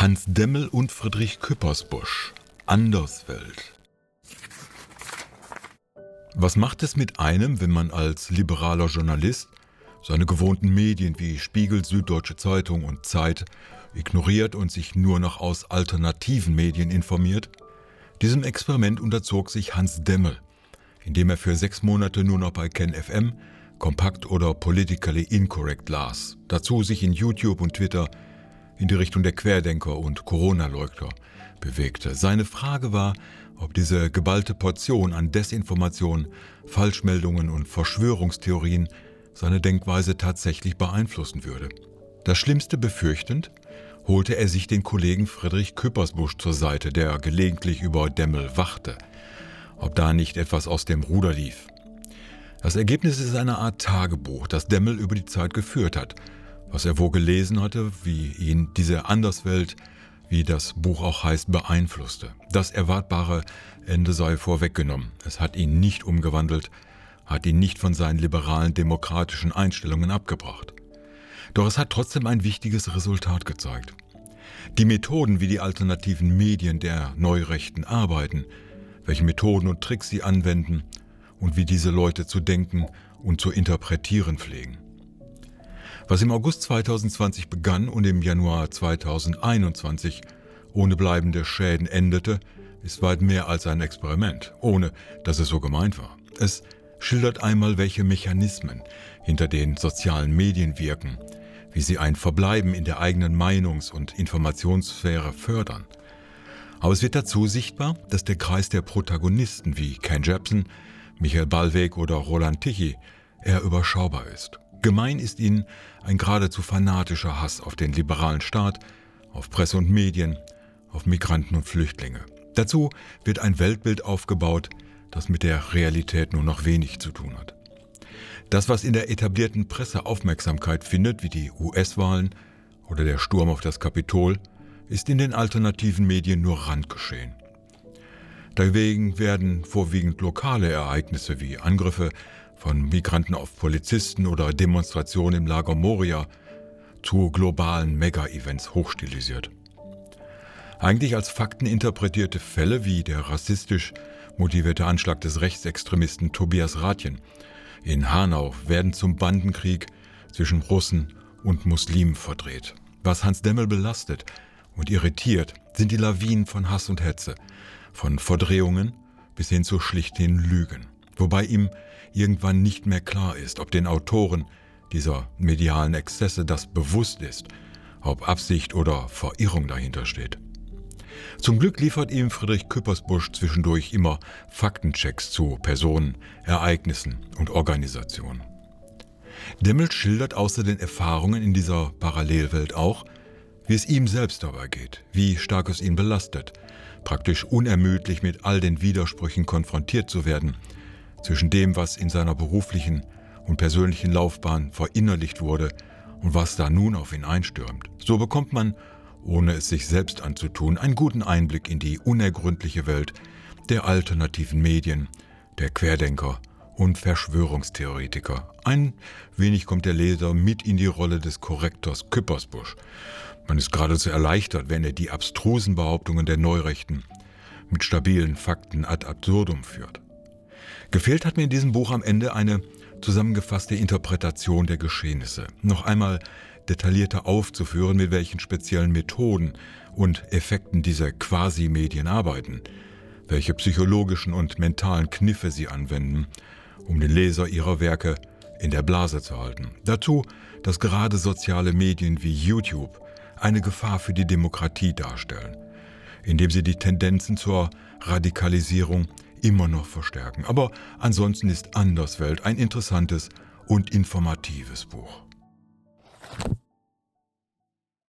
Hans Demmel und Friedrich Küppersbusch. Anderswelt. Was macht es mit einem, wenn man als liberaler Journalist seine gewohnten Medien wie Spiegel, Süddeutsche Zeitung und Zeit ignoriert und sich nur noch aus alternativen Medien informiert? Diesem Experiment unterzog sich Hans Demmel, indem er für sechs Monate nur noch bei KenFM kompakt oder politically incorrect las, dazu sich in YouTube und Twitter in die Richtung der Querdenker und Corona-Leugner bewegte. Seine Frage war, ob diese geballte Portion an Desinformation, Falschmeldungen und Verschwörungstheorien seine Denkweise tatsächlich beeinflussen würde. Das Schlimmste befürchtend, holte er sich den Kollegen Friedrich Küppersbusch zur Seite, der gelegentlich über Demmel wachte, ob da nicht etwas aus dem Ruder lief. Das Ergebnis ist eine Art Tagebuch, das Demmel über die Zeit geführt hat – was er wohl gelesen hatte, wie ihn diese Anderswelt, wie das Buch auch heißt, beeinflusste. Das erwartbare Ende sei vorweggenommen. Es hat ihn nicht umgewandelt, hat ihn nicht von seinen liberalen demokratischen Einstellungen abgebracht. Doch es hat trotzdem ein wichtiges Resultat gezeigt. Die Methoden, wie die alternativen Medien der Neurechten arbeiten, welche Methoden und Tricks sie anwenden und wie diese Leute zu denken und zu interpretieren pflegen. Was im August 2020 begann und im Januar 2021 ohne bleibende Schäden endete, ist weit mehr als ein Experiment, ohne dass es so gemeint war. Es schildert einmal, welche Mechanismen hinter den sozialen Medien wirken, wie sie ein Verbleiben in der eigenen Meinungs- und Informationssphäre fördern. Aber es wird dazu sichtbar, dass der Kreis der Protagonisten wie Ken Jepsen, Michael Ballweg oder Roland Tichy eher überschaubar ist. Gemein ist ihnen ein geradezu fanatischer Hass auf den liberalen Staat, auf Presse und Medien, auf Migranten und Flüchtlinge. Dazu wird ein Weltbild aufgebaut, das mit der Realität nur noch wenig zu tun hat. Das, was in der etablierten Presse Aufmerksamkeit findet, wie die US-Wahlen oder der Sturm auf das Kapitol, ist in den alternativen Medien nur Randgeschehen. Dagegen werden vorwiegend lokale Ereignisse wie Angriffe von Migranten auf Polizisten oder Demonstrationen im Lager Moria zu globalen Mega-Events hochstilisiert. Eigentlich als Fakten interpretierte Fälle wie der rassistisch motivierte Anschlag des Rechtsextremisten Tobias Ratjen in Hanau werden zum Bandenkrieg zwischen Russen und Muslimen verdreht. Was Hans Demmel belastet und irritiert, sind die Lawinen von Hass und Hetze, von Verdrehungen bis hin zu schlichten Lügen wobei ihm irgendwann nicht mehr klar ist, ob den Autoren dieser medialen Exzesse das bewusst ist, ob Absicht oder Verirrung dahinter steht. Zum Glück liefert ihm Friedrich Küppersbusch zwischendurch immer Faktenchecks zu Personen, Ereignissen und Organisationen. Demmel schildert außer den Erfahrungen in dieser Parallelwelt auch, wie es ihm selbst dabei geht, wie stark es ihn belastet, praktisch unermüdlich mit all den Widersprüchen konfrontiert zu werden, zwischen dem, was in seiner beruflichen und persönlichen Laufbahn verinnerlicht wurde und was da nun auf ihn einstürmt. So bekommt man, ohne es sich selbst anzutun, einen guten Einblick in die unergründliche Welt der alternativen Medien, der Querdenker und Verschwörungstheoretiker. Ein wenig kommt der Leser mit in die Rolle des Korrektors Küppersbusch. Man ist geradezu erleichtert, wenn er die abstrusen Behauptungen der Neurechten mit stabilen Fakten ad absurdum führt. Gefehlt hat mir in diesem Buch am Ende eine zusammengefasste Interpretation der Geschehnisse. Noch einmal detaillierter aufzuführen, mit welchen speziellen Methoden und Effekten diese Quasi-Medien arbeiten, welche psychologischen und mentalen Kniffe sie anwenden, um den Leser ihrer Werke in der Blase zu halten. Dazu, dass gerade soziale Medien wie YouTube eine Gefahr für die Demokratie darstellen, indem sie die Tendenzen zur Radikalisierung immer noch verstärken. Aber ansonsten ist Anderswelt ein interessantes und informatives Buch.